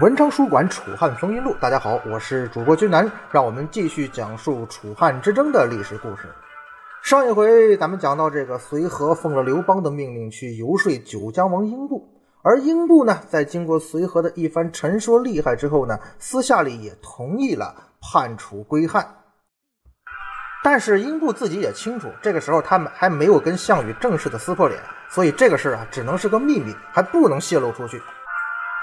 文昌书馆《楚汉风云录》，大家好，我是主播君南，让我们继续讲述楚汉之争的历史故事。上一回咱们讲到，这个随和奉了刘邦的命令去游说九江王英布，而英布呢，在经过随和的一番陈说厉害之后呢，私下里也同意了叛楚归汉。但是英布自己也清楚，这个时候他们还没有跟项羽正式的撕破脸，所以这个事啊，只能是个秘密，还不能泄露出去。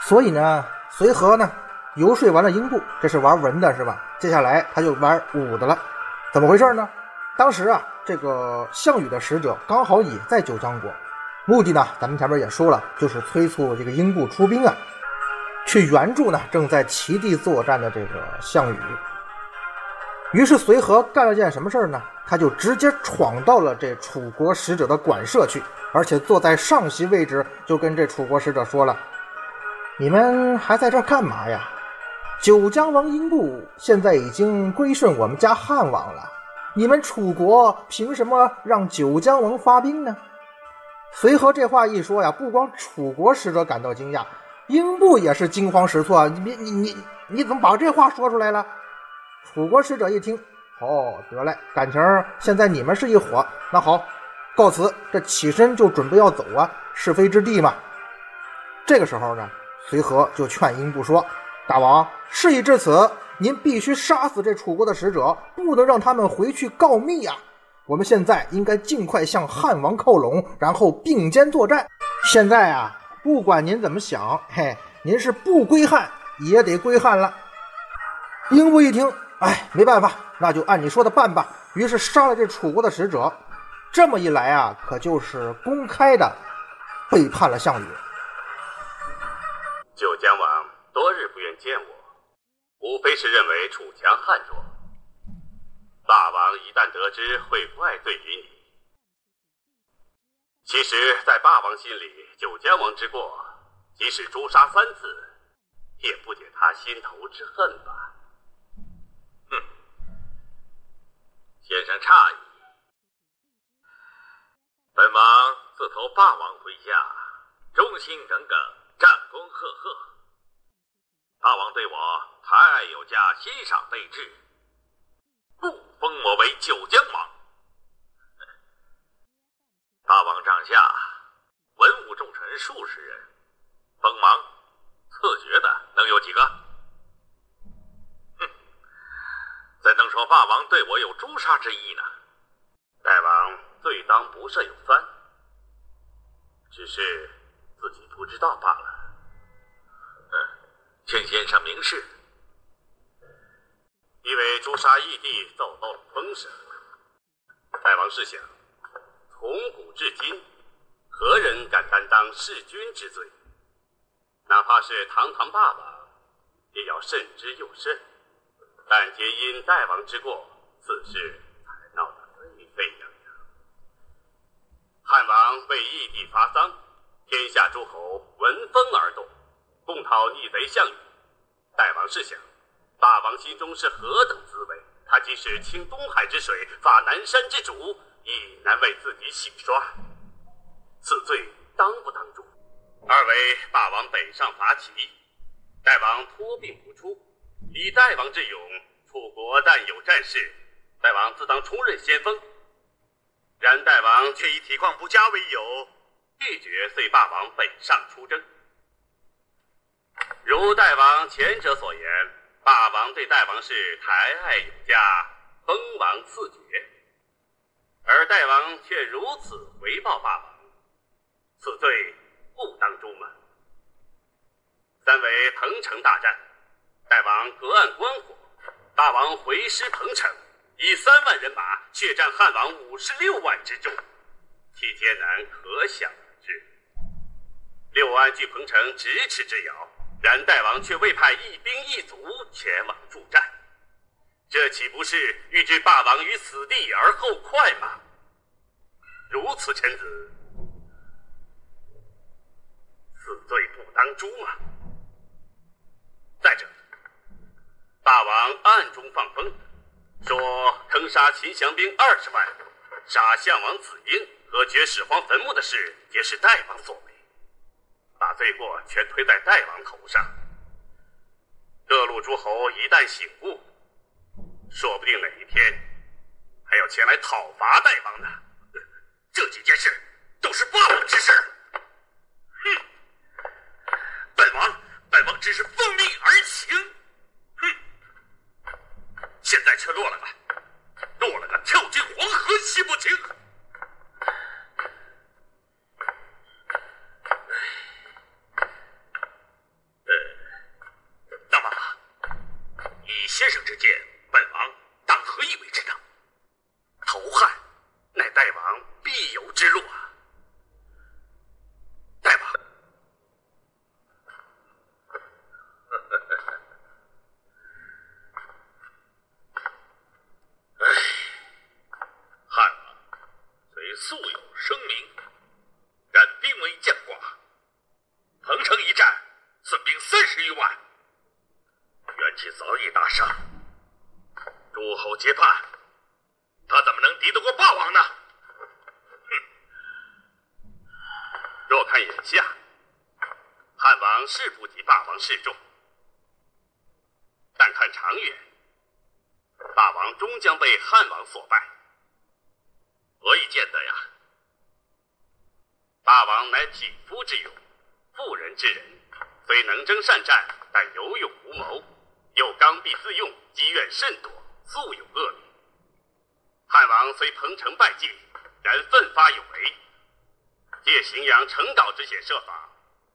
所以呢。随和呢，游说完了英布，这是玩文的是吧？接下来他就玩武的了。怎么回事呢？当时啊，这个项羽的使者刚好也在九江国，目的呢，咱们前面也说了，就是催促这个英布出兵啊，去援助呢正在齐地作战的这个项羽。于是随和干了件什么事呢？他就直接闯到了这楚国使者的馆舍去，而且坐在上席位置，就跟这楚国使者说了。你们还在这干嘛呀？九江王英布现在已经归顺我们家汉王了，你们楚国凭什么让九江王发兵呢？随和这话一说呀，不光楚国使者感到惊讶，英布也是惊慌失措。你你你你怎么把这话说出来了？楚国使者一听，哦，得嘞，感情现在你们是一伙，那好，告辞，这起身就准备要走啊，是非之地嘛。这个时候呢？随和就劝英布说：“大王，事已至此，您必须杀死这楚国的使者，不能让他们回去告密啊！我们现在应该尽快向汉王靠拢，然后并肩作战。现在啊，不管您怎么想，嘿，您是不归汉也得归汉了。”英布一听，哎，没办法，那就按你说的办吧。于是杀了这楚国的使者，这么一来啊，可就是公开的背叛了项羽。无非是认为楚强汉弱。霸王一旦得知，会怪罪于你。其实，在霸王心里，九江王之过，即使诛杀三次，也不解他心头之恨吧。哼，先生诧异。本王自投霸王麾下，忠心耿耿。战功赫赫，大王对我太有加，欣赏备至，故封我为九江王。大王帐下文武重臣数十人，锋芒赐爵的能有几个？哼，怎能说霸王对我有诛杀之意呢？大王罪当不赦有三，只是。自己不知道罢了。上，明示。因为诛杀义帝走漏了风声，大王试想，从古至今，何人敢担当弑君之罪？哪怕是堂堂霸王，也要慎之又慎。但皆因大王之过，此事才闹得沸沸扬扬。汉王为义帝发丧。天下诸侯闻风而动，共讨逆贼项羽。大王试想，霸王心中是何等滋味？他即使倾东海之水，发南山之主，亦难为自己洗刷。此罪当不当诛？二为霸王北上伐齐，大王托病不出。以大王之勇，楚国但有战事，大王自当出任先锋。然大王却以体况不佳为由。拒绝随霸王北上出征。如大王前者所言，霸王对大王是抬爱有加，封王赐爵，而大王却如此回报霸王，此罪不当诛吗？三为彭城大战，大王隔岸观火，霸王回师彭城，以三万人马血战汉王五十六万之众，其艰难可想而知。六安距彭城咫尺之遥，然大王却未派一兵一卒前往助战，这岂不是欲置霸王于死地而后快吗？如此臣子，死罪不当诛吗？再者，霸王暗中放风，说坑杀秦降兵二十万，杀项王子婴和掘始皇坟墓的事，也是大王所为。把罪过全推在大王头上，各路诸侯一旦醒悟，说不定哪一天还要前来讨伐代王呢。这几件事都是霸王之事。哼，本王本王只是奉命而行。哼，现在却落了个落了个跳进黄河洗不清。先生之见，本王当何以为之呢？投汉，乃大王必由之路啊！大王，哎，汉王虽素有声名，然兵为将寡，彭城一战损兵三十余万。元气早已大伤，诸侯皆叛，他怎么能敌得过霸王呢？哼！若看眼下，汉王是不敌霸王示众，但看长远，霸王终将被汉王所败。何以见得呀？霸王乃匹夫之勇，妇人之仁，虽能征善战，但有勇无谋。又刚愎自用，积怨甚多，素有恶名。汉王虽彭城败绩，然奋发有为，借荥阳城岛之险设法，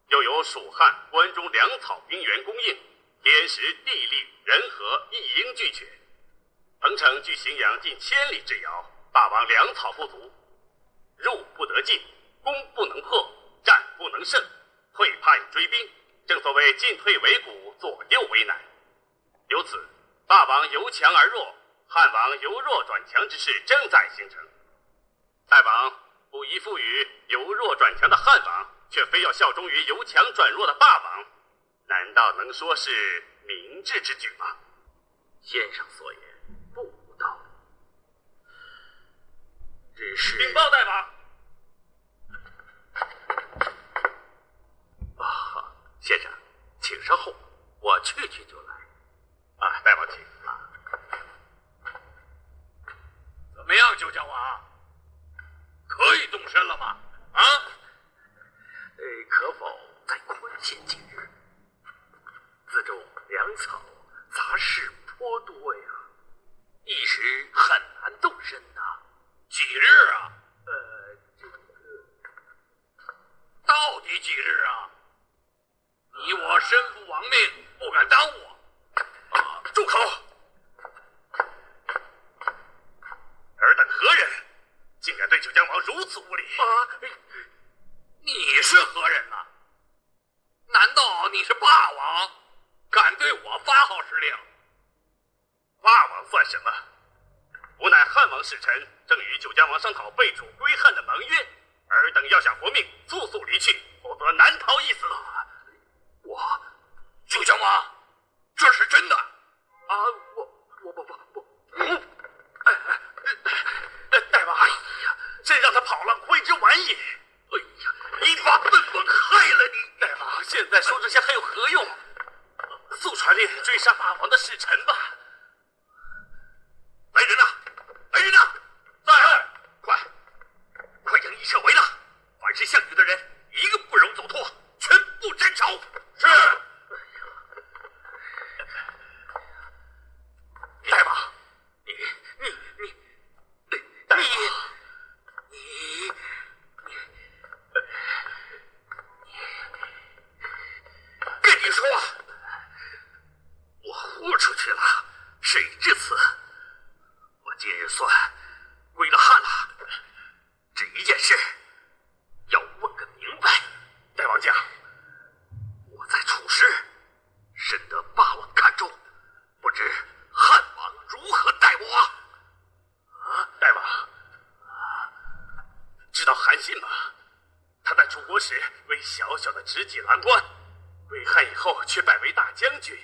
又有蜀汉关中粮草兵源供应，天时地利人和一应俱全。彭城距荥阳近千里之遥，霸王粮草不足，入不得进，攻不能破，战不能胜，退怕有追兵。正所谓进退维谷，左右为难。由此，霸王由强而弱，汉王由弱转强之势正在形成。大王不依附于由弱转强的汉王，却非要效忠于由强转弱的霸王，难道能说是明智之举吗？先生所言不无道理，只是禀报大王。啊，先生，请稍后，我去去就来。啊，大王请。怎么样，九江王？可以动身了吗？啊？呃，可否再宽限几日？自种粮草杂事颇多呀，一时很难动身呐。几日啊？呃，这个到底几日啊？你我身负王命，不敢耽误。住口！尔等何人，竟敢对九江王如此无礼？啊！你是何人啊？难道你是霸王，敢对我发号施令？霸王算什么？吾乃汉王使臣，正与九江王商讨废楚归汉的盟约。尔等要想活命，速速离去，否则难逃一死。我，九江王，这是真的。啊，我我不不不，嗯，哎哎，大王，哎呀，真让他跑了，悔之晚也。哎呀，你把本王害了你，大王，现在说这些还有何用？速传令追杀霸王的使臣吧。来人呐，来人呐，在，快，快将一撤围了，凡是项羽的人，一个不容走脱，全部斩首。是。大王，你你你，你你你，跟你说，我豁出去了，事已至此，我今日算归了汉了。这一件事要问个明白。大王讲，我在楚时深得霸王看重，不知。汉王如何待我？啊，大王，知道韩信吗？他在楚国时为小小的执戟郎官，归汉以后却拜为大将军。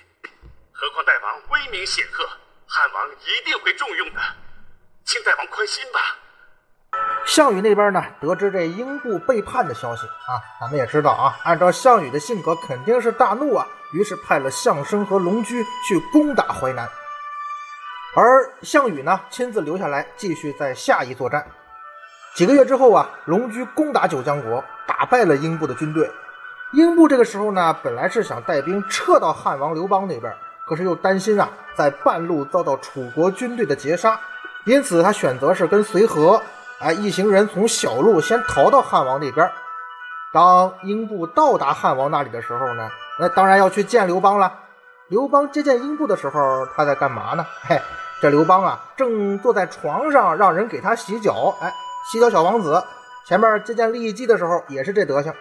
何况大王威名显赫，汉王一定会重用的，请大王宽心吧。项羽那边呢，得知这英布背叛的消息啊，咱们也知道啊，按照项羽的性格，肯定是大怒啊，于是派了项生和龙驹去攻打淮南，而项羽呢，亲自留下来继续在下邑作战。几个月之后啊，龙驹攻打九江国，打败了英布的军队。英布这个时候呢，本来是想带兵撤到汉王刘邦那边，可是又担心啊，在半路遭到楚国军队的截杀，因此他选择是跟随和哎一行人从小路先逃到汉王那边。当英布到达汉王那里的时候呢，那当然要去见刘邦了。刘邦接见英布的时候，他在干嘛呢？嘿，这刘邦啊，正坐在床上，让人给他洗脚。哎，洗脚小王子前面接见骊姬的时候也是这德行。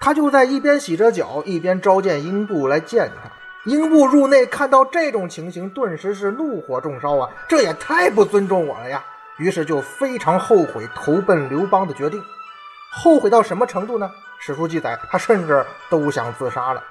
他就在一边洗着脚，一边召见英布来见他。英布入内看到这种情形，顿时是怒火中烧啊！这也太不尊重我了呀！于是就非常后悔投奔刘邦的决定。后悔到什么程度呢？史书记载，他甚至都想自杀了。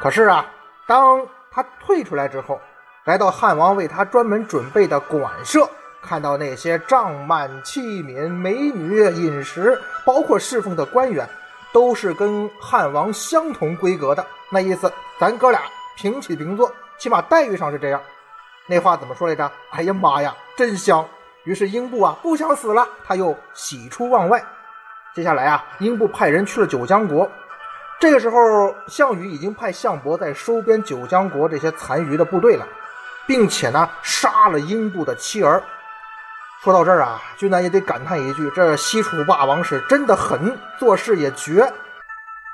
可是啊，当他退出来之后，来到汉王为他专门准备的馆舍，看到那些帐幔、器皿、美女、饮食，包括侍奉的官员，都是跟汉王相同规格的。那意思，咱哥俩平起平坐，起码待遇上是这样。那话怎么说来着？哎呀妈呀，真香！于是英布啊，不想死了，他又喜出望外。接下来啊，英布派人去了九江国。这个时候，项羽已经派项伯在收编九江国这些残余的部队了，并且呢，杀了英布的妻儿。说到这儿啊，君南也得感叹一句：这西楚霸王是真的狠，做事也绝。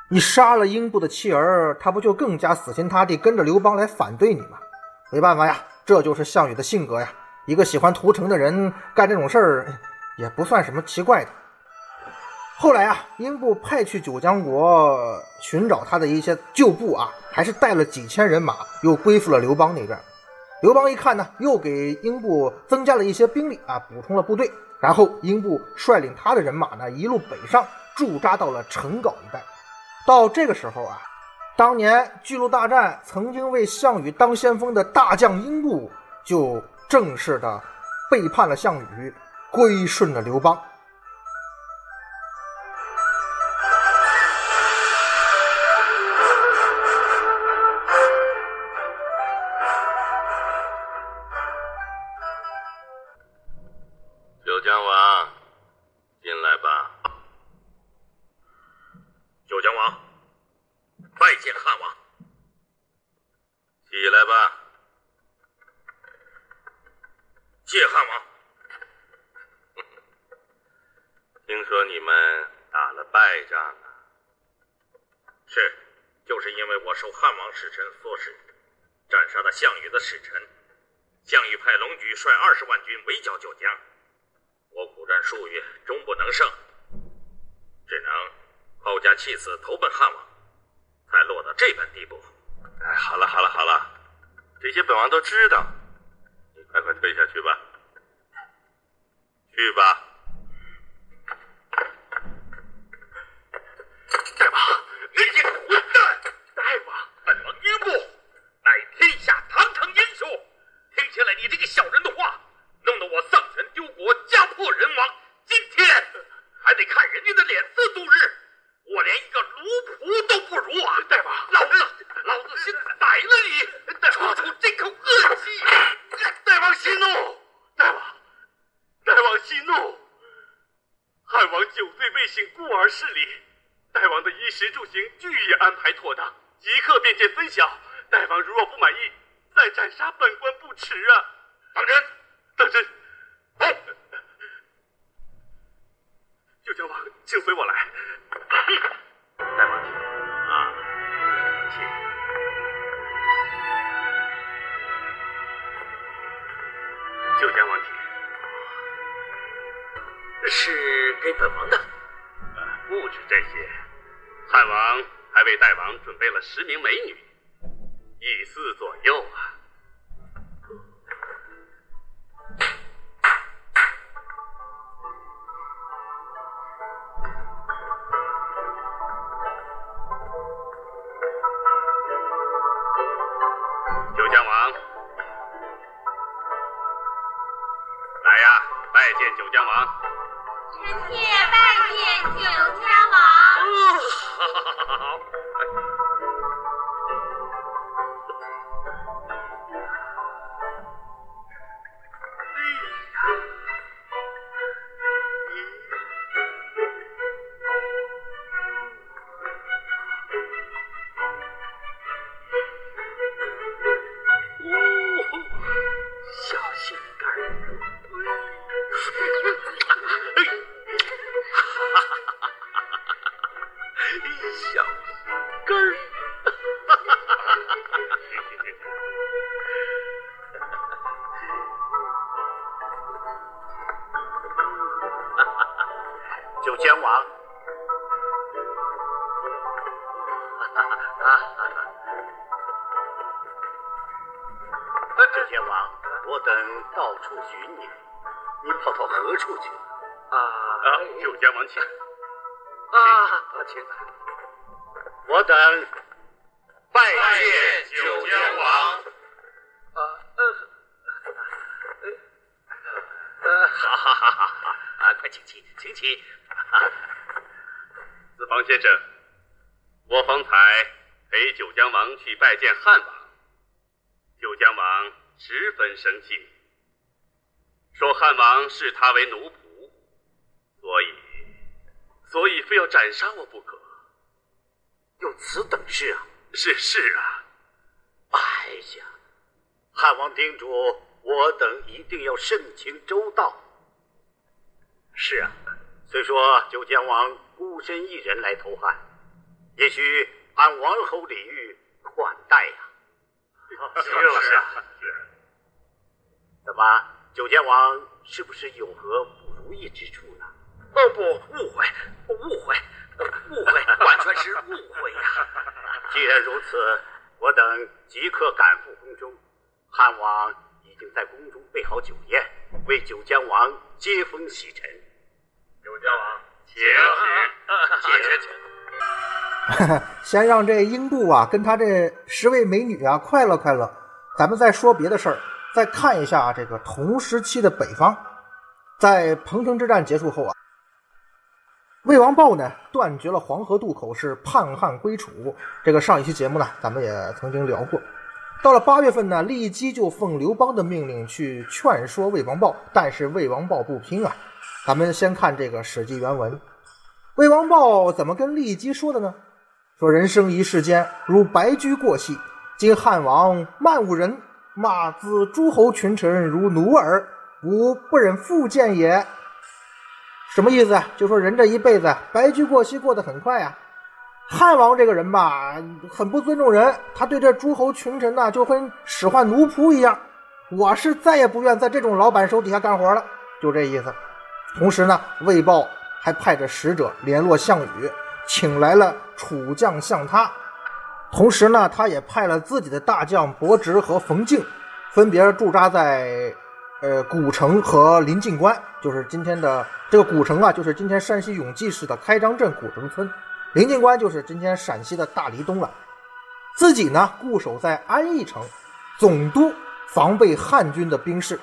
你杀了英布的妻儿，他不就更加死心塌地跟着刘邦来反对你吗？没办法呀，这就是项羽的性格呀。一个喜欢屠城的人干这种事儿，也不算什么奇怪的。后来啊，英布派去九江国寻找他的一些旧部啊，还是带了几千人马，又归附了刘邦那边。刘邦一看呢，又给英布增加了一些兵力啊，补充了部队。然后英布率领他的人马呢，一路北上，驻扎到了陈皋一带。到这个时候啊，当年巨鹿大战曾经为项羽当先锋的大将英布，就正式的背叛了项羽，归顺了刘邦。使臣所使，斩杀了项羽的使臣。项羽派龙举率二十万军围剿九江，我苦战数月，终不能胜，只能抛家弃子投奔汉王，才落到这般地步。哎，好了好了好了，这些本王都知道，你快快退下去吧。去吧。大王，你这个混蛋！大王，本王英布乃天下堂堂英雄，听起来你这个小人的话，弄得我丧权丢国，家破人亡。今天还得看人家的脸色度日，我连一个奴仆都不如啊！大王，老子老子先宰了你，出出这口恶气！大王息怒，大王，大王息怒！汉王酒醉未醒，故而失礼。大王的衣食住行俱已安排妥当，即刻便见分晓。大王如若不满意，再斩杀本官不迟啊！当真？当真。好，九江王，请随我来。大王，请啊，请。九江王，请。是给本王的。呃，不止这些，汉王还为大王准备了十名美女，一四左右啊。九江王，来呀，拜见九江王。臣妾拜见九江去？啊啊！九江王请。啊啊，请。我等拜见九江王。啊呃呃，好好好好好啊！快请起，请起。子房先生，我方才陪九江王去拜见汉王，九江王十分生气，说汉王视他为奴仆，所以所以非要斩杀我不可。有此等事啊？是是啊。哎呀，汉王叮嘱我等一定要慎情周到。是啊，虽说九江王孤身一人来投汉，也许按王侯礼遇款待呀。就 是啊，是。怎么，九江王是不是有何不如意之处呢？哦不，误会，误会，误会，完全是误会呀！既然如此，我等即刻赶赴宫中。汉王已经在宫中备好酒宴，为九江王接风洗尘。九江王，请请，请请。先让这英布啊跟他这十位美女啊快乐快乐，咱们再说别的事儿。再看一下这个同时期的北方，在彭城之战结束后啊，魏王豹呢断绝了黄河渡口，是叛汉归楚。这个上一期节目呢，咱们也曾经聊过。到了八月份呢，骊姬就奉刘邦的命令去劝说魏王豹，但是魏王豹不听啊。咱们先看这个《史记》原文，魏王豹怎么跟骊姬说的呢？说人生一世间，如白驹过隙，今汉王漫无人。骂兹诸侯群臣如奴耳，吾不忍复见也。什么意思啊？就说人这一辈子白驹过隙，过得很快啊。汉王这个人吧，很不尊重人，他对这诸侯群臣呢，就跟使唤奴仆一样。我是再也不愿在这种老板手底下干活了，就这意思。同时呢，魏豹还派着使者联络项羽，请来了楚将项他。同时呢，他也派了自己的大将伯直和冯敬，分别驻扎在呃古城和临近关，就是今天的这个古城啊，就是今天山西永济市的开张镇古城村；临近关就是今天陕西的大黎东了。自己呢固守在安邑城，总督防备汉军的兵士。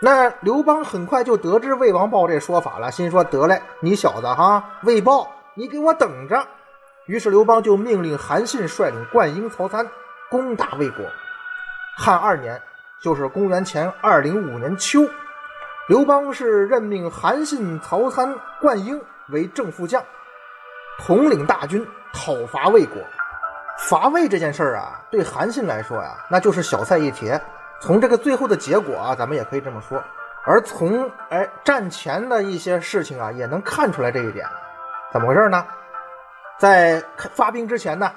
那刘邦很快就得知魏王豹这说法了，心说得嘞，你小子哈，魏豹，你给我等着。于是刘邦就命令韩信率领灌婴、曹参攻打魏国。汉二年，就是公元前二零五年秋，刘邦是任命韩信、曹参、灌婴为正副将，统领大军讨伐魏国。伐魏这件事儿啊，对韩信来说呀，那就是小菜一碟。从这个最后的结果啊，咱们也可以这么说。而从哎战前的一些事情啊，也能看出来这一点。怎么回事呢？在发兵之前呢，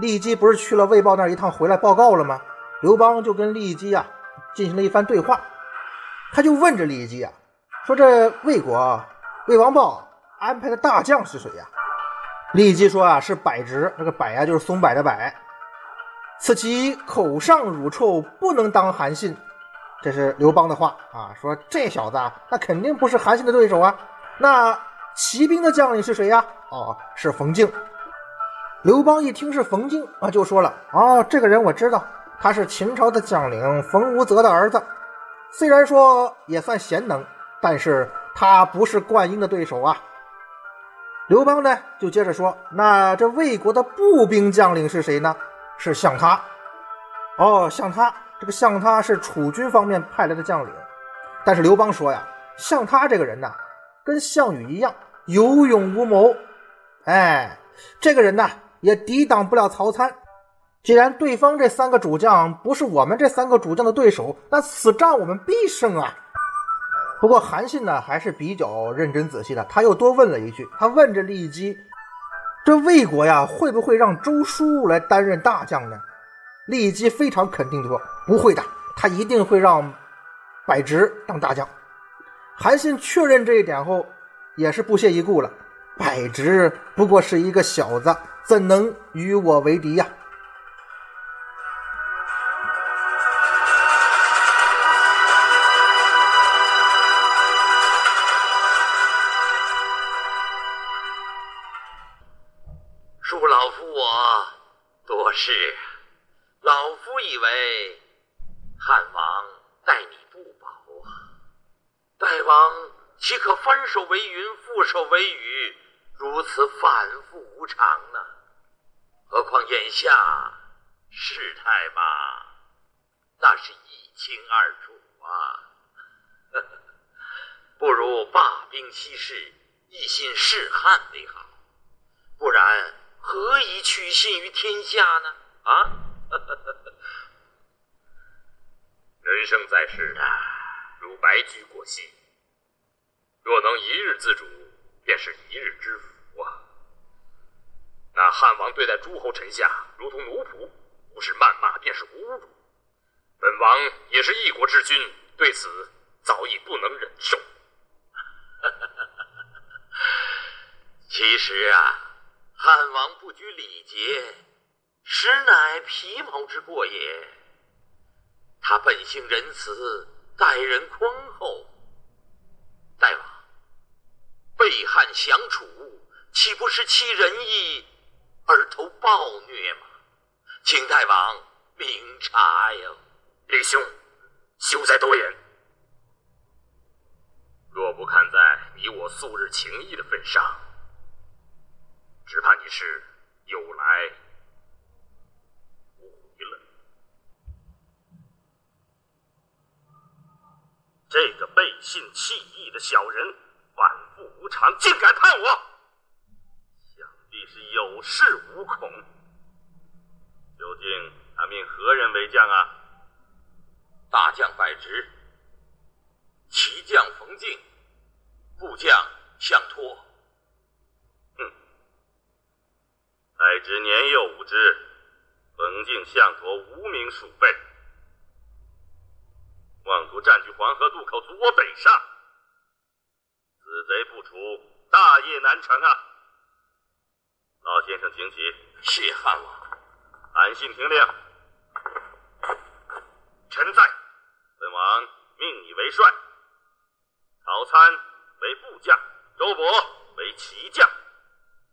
骊姬不是去了魏豹那一趟回来报告了吗？刘邦就跟骊姬啊进行了一番对话，他就问这骊姬啊，说这魏国魏王豹安排的大将是谁呀？骊姬说啊是柏直，这个柏啊就是松柏的柏，此其口上乳臭，不能当韩信。这是刘邦的话啊，说这小子啊，那肯定不是韩信的对手啊，那。骑兵的将领是谁呀？哦，是冯敬。刘邦一听是冯敬啊，就说了：“哦，这个人我知道，他是秦朝的将领冯无泽的儿子。虽然说也算贤能，但是他不是灌婴的对手啊。”刘邦呢，就接着说：“那这魏国的步兵将领是谁呢？是项他。哦，项他，这个项他是楚军方面派来的将领。但是刘邦说呀，项他这个人呢，跟项羽一样。”有勇无谋，哎，这个人呢也抵挡不了曹参。既然对方这三个主将不是我们这三个主将的对手，那此战我们必胜啊！不过韩信呢还是比较认真仔细的，他又多问了一句：他问这骊姬，这魏国呀会不会让周叔来担任大将呢？骊姬非常肯定的说：不会的，他一定会让柏直当大将。韩信确认这一点后。也是不屑一顾了。柏直不过是一个小子，怎能与我为敌呀？云，覆手为雨，如此反复无常呢？何况眼下事态嘛，那是一清二楚啊！不如罢兵息事，一心事汉为好，不然何以取信于天下呢？啊！人生在世，如白驹过隙，若能一日自主，便是一日之福啊！那汉王对待诸侯臣下如同奴仆，不是谩骂便是侮辱。本王也是一国之君，对此早已不能忍受。其实啊，汉王不拘礼节，实乃皮毛之过也。他本性仁慈，待人宽厚。大王，背汉降楚，岂不是弃仁义而投暴虐吗？请大王明察呀。李兄，休再多言。若不看在你我素日情谊的份上，只怕你是有来无回了。这个背信弃义的小人，无常，竟敢叛我，想必是有恃无恐。究竟他命何人为将啊？大将柏直，骑将冯敬，部将项托。哼，柏直年幼无知，冯敬、项托无名鼠辈，妄图占据黄河渡口，阻我北上。此贼不除，大业难成啊！老先生，请起。谢汉王。韩信听令。臣在。本王命你为帅，曹参为部将，周勃为骑将。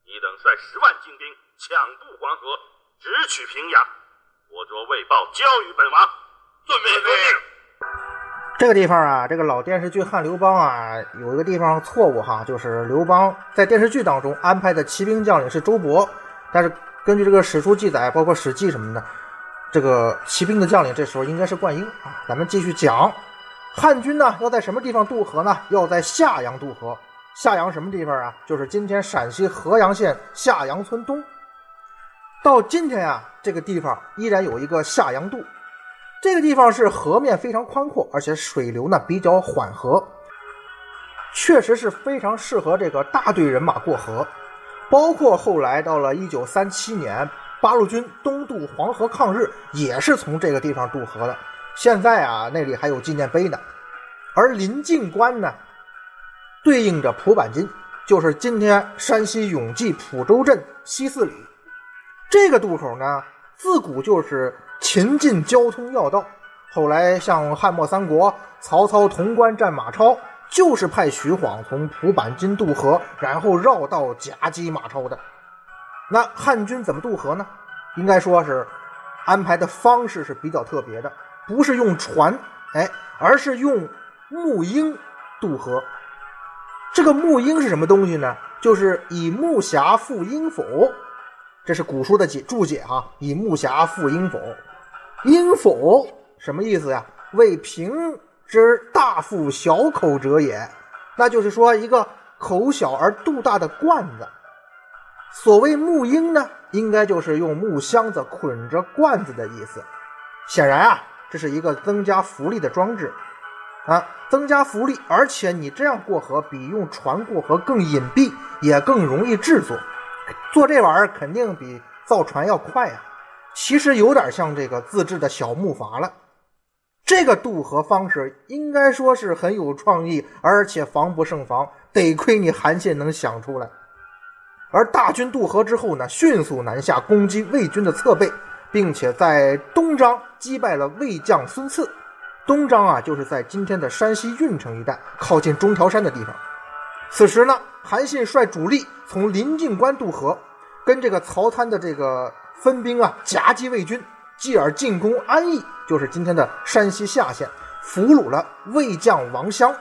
你等率十万精兵抢渡黄河，直取平阳。我着魏豹交与本王。遵命，遵命。这个地方啊，这个老电视剧《汉刘邦》啊，有一个地方错误哈，就是刘邦在电视剧当中安排的骑兵将领是周勃，但是根据这个史书记载，包括《史记》什么的，这个骑兵的将领这时候应该是灌婴啊。咱们继续讲，汉军呢要在什么地方渡河呢？要在夏阳渡河。夏阳什么地方啊？就是今天陕西合阳县夏阳村东。到今天啊，这个地方依然有一个夏阳渡。这个地方是河面非常宽阔，而且水流呢比较缓和，确实是非常适合这个大队人马过河。包括后来到了一九三七年，八路军东渡黄河抗日，也是从这个地方渡河的。现在啊，那里还有纪念碑呢。而临近关呢，对应着蒲坂津，就是今天山西永济蒲州镇西四里。这个渡口呢，自古就是秦晋交通要道。后来像汉末三国，曹操潼关战马超，就是派徐晃从蒲坂津渡河，然后绕道夹击马超的。那汉军怎么渡河呢？应该说是安排的方式是比较特别的，不是用船，哎，而是用木鹰渡河。这个木鹰是什么东西呢？就是以木匣覆鹰否，这是古书的解注解哈。以木匣覆鹰否，鹰否什么意思呀？为平之大腹小口者也，那就是说一个口小而肚大的罐子。所谓木婴呢，应该就是用木箱子捆着罐子的意思。显然啊，这是一个增加浮力的装置啊，增加浮力，而且你这样过河比用船过河更隐蔽，也更容易制作。做这玩意儿肯定比造船要快呀、其实有点像这个自制的小木筏了。这个渡河方式应该说是很有创意，而且防不胜防，得亏你韩信能想出来。而大军渡河之后呢，迅速南下攻击魏军的侧背，并且在东张击败了魏将孙次。东张啊，就是在今天的山西运城一带，靠近中条山的地方。此时呢，韩信率主力从临近关渡河，跟这个曹参的这个分兵啊夹击魏军，继而进攻安邑，就是今天的山西夏县，俘虏了魏将王襄。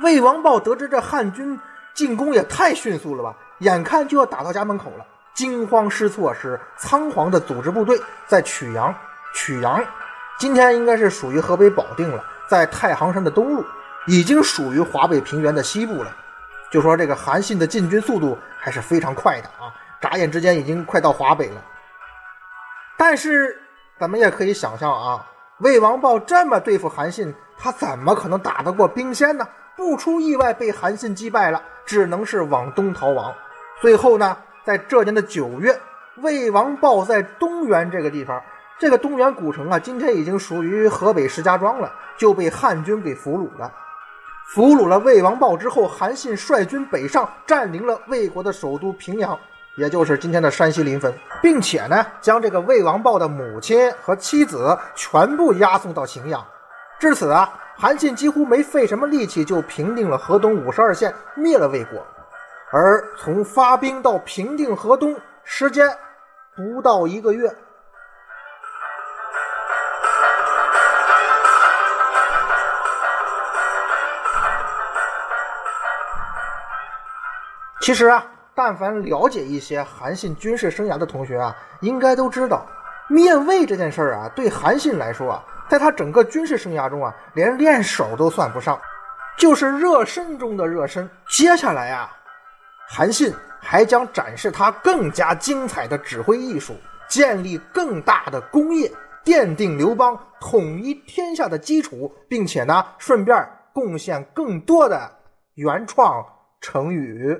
魏王豹得知这汉军进攻也太迅速了吧，眼看就要打到家门口了，惊慌失措，是仓皇的组织部队在曲阳。曲阳今天应该是属于河北保定了，在太行山的东路。已经属于华北平原的西部了，就说这个韩信的进军速度还是非常快的啊，眨眼之间已经快到华北了。但是咱们也可以想象啊，魏王豹这么对付韩信，他怎么可能打得过兵仙呢？不出意外被韩信击败了，只能是往东逃亡。最后呢，在这年的九月，魏王豹在东原这个地方。这个东原古城啊，今天已经属于河北石家庄了，就被汉军给俘虏了。俘虏了魏王豹之后，韩信率军北上，占领了魏国的首都平阳，也就是今天的山西临汾，并且呢，将这个魏王豹的母亲和妻子全部押送到荥阳。至此啊，韩信几乎没费什么力气就平定了河东五十二县，灭了魏国。而从发兵到平定河东，时间不到一个月。其实啊，但凡了解一些韩信军事生涯的同学啊，应该都知道，灭魏这件事儿啊，对韩信来说啊，在他整个军事生涯中啊，连练手都算不上，就是热身中的热身。接下来啊，韩信还将展示他更加精彩的指挥艺术，建立更大的功业，奠定刘邦统一天下的基础，并且呢，顺便贡献更多的原创成语。